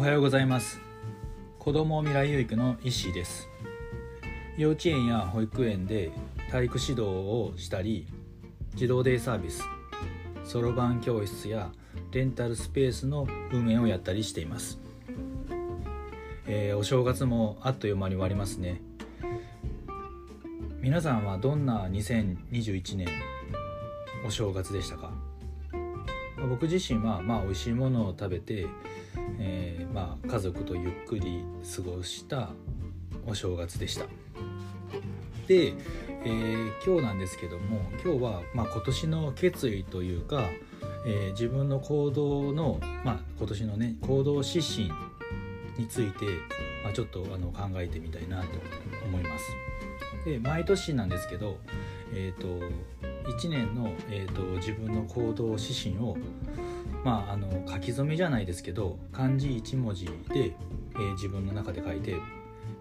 おはようございます。子ども未来養育の石井です。幼稚園や保育園で体育指導をしたり児童デイサービスそろばん教室やレンタルスペースの運営をやったりしています、えー、お正月もあっという間に終わりますね。皆さんはどんな2021年お正月でしたか？僕自身はまあ美味しいものを食べて、えー、まあ家族とゆっくり過ごしたお正月でした。で、えー、今日なんですけども今日はまあ今年の決意というか、えー、自分の行動の、まあ、今年のね行動指針について、まあ、ちょっとあの考えてみたいなと思います。で毎年なんですけど、えーと、1年の、えーと、自分の行動指針を、まあ、あの書き初めじゃないですけど漢字1文字で、えー、自分の中で書いて、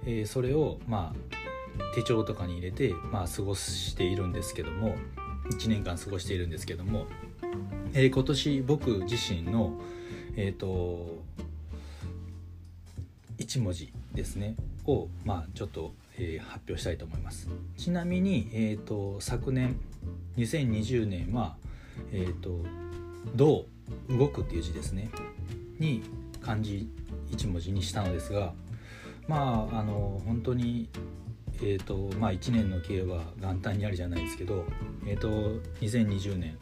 えー、それを、まあ、手帳とかに入れて、まあ、過ごしているんですけども1年間過ごしているんですけども、えー、今年僕自身の、えーと、1文字ですね。を、まあ、ちょっとえー、発表したいと思います。ちなみに、えーと、昨年2020年は「えーと、どう動く」っていう字ですね。に漢字1文字にしたのですがまああの本当にえーとまあ、1年の経営は元旦にあるじゃないですけど、えーと、2020年、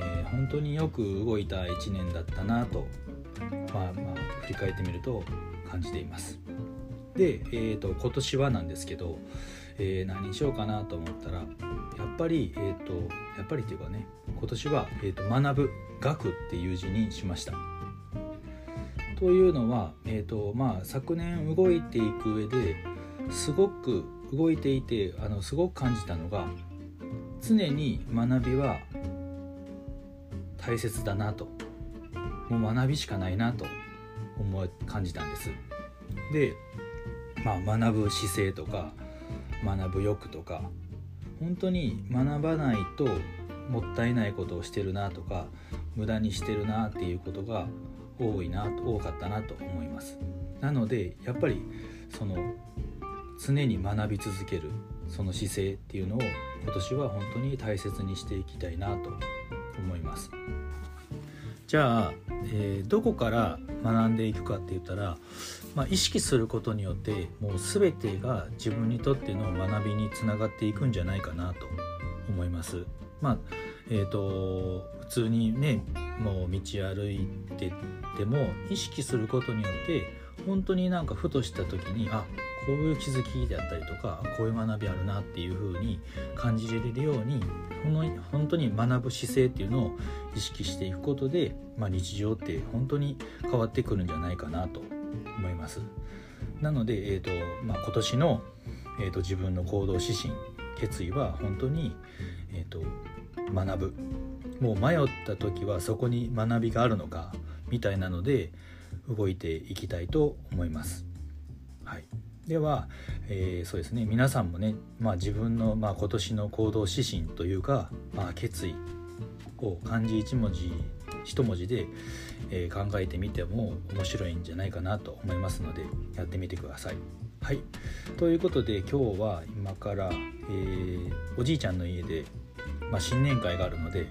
えー、本当によく動いた1年だったなと、まあまあ、振り返ってみると感じています。で、えーと、今年はなんですけど、えー、何にしようかなと思ったらやっぱり、えーと、やっぱりっていうかね今年は、えーと、学ぶ学っていう字にしました。というのは、えーとまあ、昨年動いていく上ですごく動いていてあのすごく感じたのが常に学びは大切だなともう学びしかないなと思い感じたんです。でまあ、学ぶ姿勢とか学ぶ欲とか本当に学ばないともったいないことをしてるなとか無駄にしてるなっていうことが多いな多かったなと思いますなのでやっぱりその常に学び続けるその姿勢っていうのを今年は本当に大切にしていきたいなと思いますじゃあ、えー、どこから学んでいくかって言ったら、まあ、意識することによってもう全てが自分にとっての学びにつながっていくんじゃないかなと思います。まあえーと、普通にねもう道歩いてても意識することによって本当になんかふとした時にあこういう気づきであったりとかこういう学びあるなっていう風に感じられるように本当に学ぶ姿勢っていうのを意識していくことで、まあ、日常って本当に変わってくるんじゃないかなと思います。なので、えーとまあ、今年の、えーと、自分の行動指針決意は本当に、えーと学ぶもう迷った時はそこに学びがあるのかみたいなので動いていきたいと思います。はい、では、えー、そうですね皆さんもね、まあ、自分の、まあ、今年の行動指針というか、まあ、決意を漢字一文字一文字で、えー、考えてみても面白いんじゃないかなと思いますのでやってみてください。はい、ということで今日は今から、えー、おじいちゃんの家で、まあ、新年会があるので、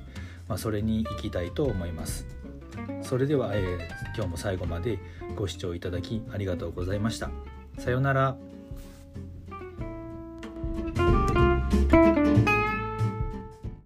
まあ、それに行きたいと思います。それでは、えー、今日も最後までご視聴いただきありがとうございました。さよなら。